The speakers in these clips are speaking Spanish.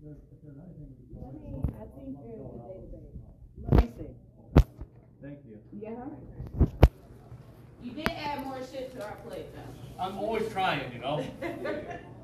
I think there's a database. Let me see. Thank you. Yeah. You did add more shit to our plate though. I'm always trying, you know?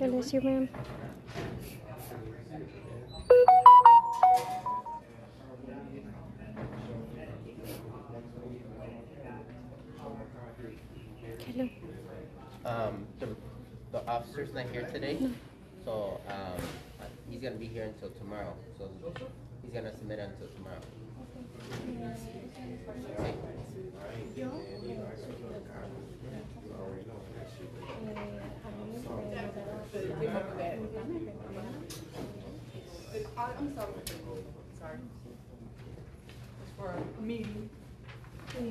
You, ma'am. Hello. Um, the, the officer's not here today, so, um, he's gonna be here until tomorrow, so he's gonna submit until tomorrow. Okay. I'm sorry. Sorry. It's for a meeting. Y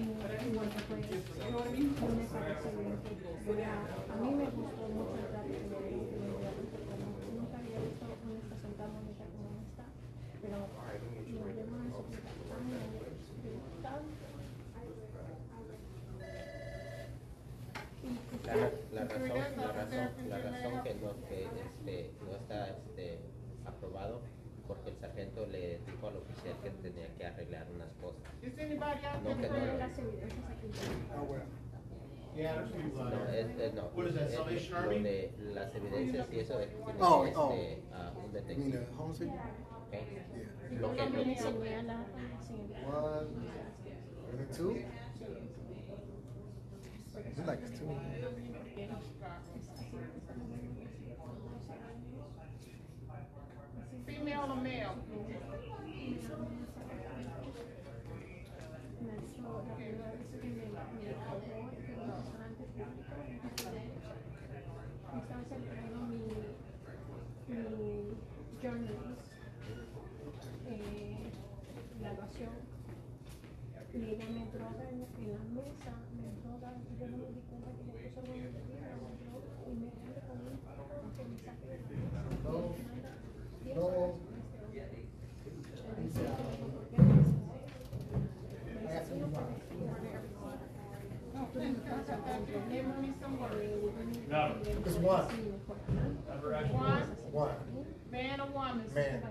bueno, pues, You know what I mean? a, mí me gustó mucho tan bonitos, tan La, ra- la razón, la razón, la razón que no, que este, no está este, aprobado, porque el sargento le dijo al oficial que tenía que arreglar unas cosas. Is anybody out No, que there? no, las evidencias aquí. no, es, es- no. Es- Salvation lo Army? de las evidencias y eso es, tiene Oh, que, oh. este, ah, un detective. Yeah. Lo que, lo. One, like two. Female or male? Estaba celebrando mi, journalist eh, graduación y ella me droga en la mesa, me droga, yo no me di cuenta que No. It's one. One, One. man or woman? Man.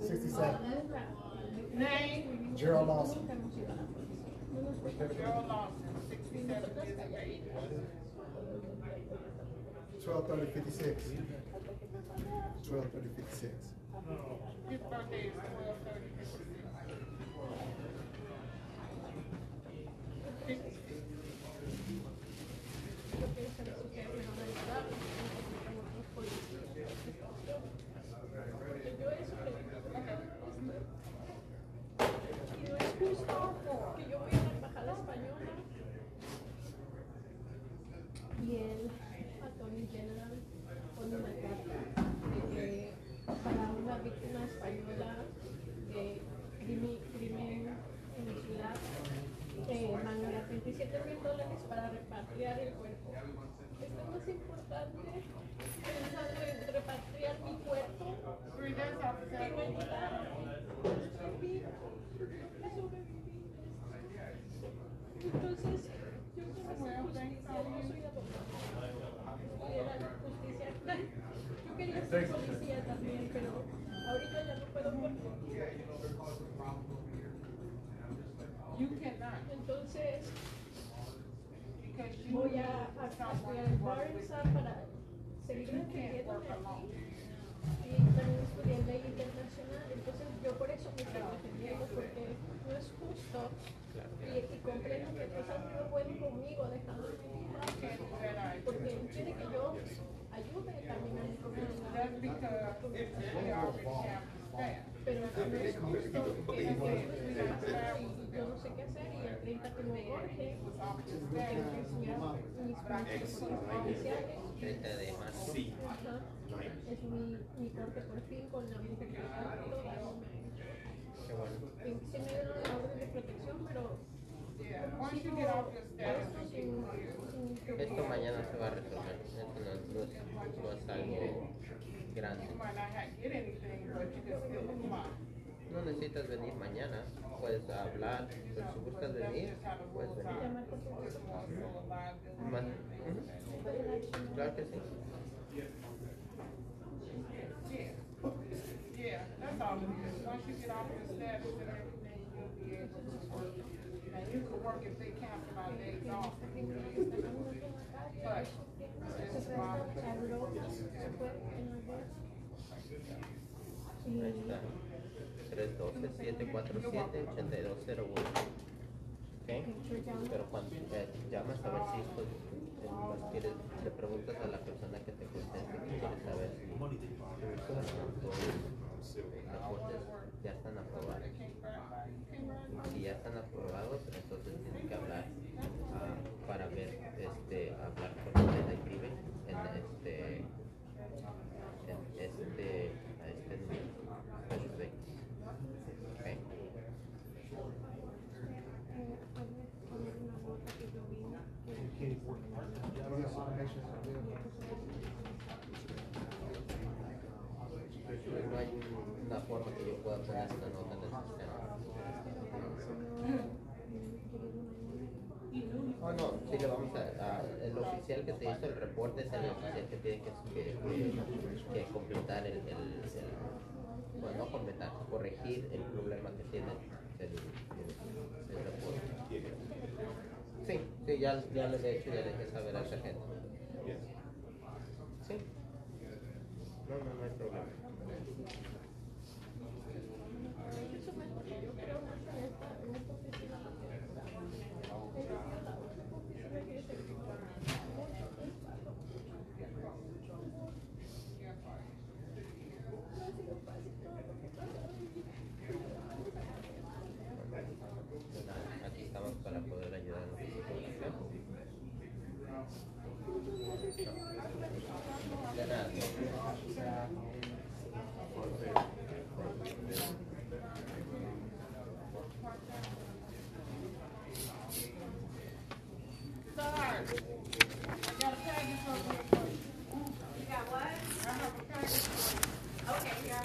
Sixty-seven. Name? Gerald Lawson. Gerald Lawson, sixty-seven years of age. Twelve thirty fifty-six. Twelve thirty fifty-six. His birthday is twelve thirty fifty-six. Es importante pensando en repatriar mi cuerpo me ayudaron. Entonces, yo quiero hacer justicia, yo soy abogada. Voy a dar justicia. Yo quería ser policía también, pero ahorita ya no puedo porque entonces voy a, a estudiar en para seguir escribiendo y también estudié ley internacional, entonces yo por eso me estoy defendiendo, porque no es justo y, y comprendo que Dios ha sido bueno conmigo dejando porque quiere que yo ayude también a mi comunidad. Pero no es justo que yo no sé qué hacer y el 30 tengo corte, Was off the tengo staff. que enseñar mis prácticas oficiales. 30 de marzo. Ajá. Es mi, mi corte por fin con la multiplicación todo Qué bueno. se me dieron la orden de protección, pero esto mañana se va a resolver. Esto no, no no es algo grande. No necesitas venir mañana. Puedes hablar. Pero si buscas venir, puedes venir. 312-747-8201. ¿Ok? Pero cuando eh, llamas a ver si esto, eh, quieres, le preguntas a la persona que te conteste que quiere saber si reportes ya están aprobados. Si ya están aprobados, entonces tienes que hablar ah, para ver, este, hablar con el en este, en este No hay un- una forma que yo pueda poner esta nota en el sistema. Oh, no, sí le vamos a, a- el oficial que te hizo el reporte es el oficial que tiene que, que, que- completar el, el, el- bueno, no completar, corregir el problema que tiene el, el reporte. Sí, sí, ya, ya le he hecho, ya dejé saber al sargento. Sí. No, no, no hay problema. Aquí estamos para poder ayudar en lo que se pueda, ¿ok? De nada. Sarge, I got a package over here for you. You got what? I have a package for you. Okay, here.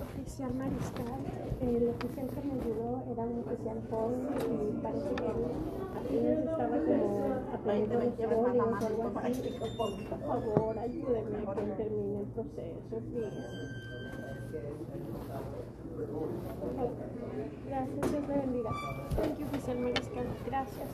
Oficial mariscal, el oficial que me un oficial joven y parece que apenas estaba como aprendiendo los o algo así. Por favor, ayúdenme a que termine el proceso, please. Gracias, Dios le bendiga. Thank you, oficial mariscal. Gracias.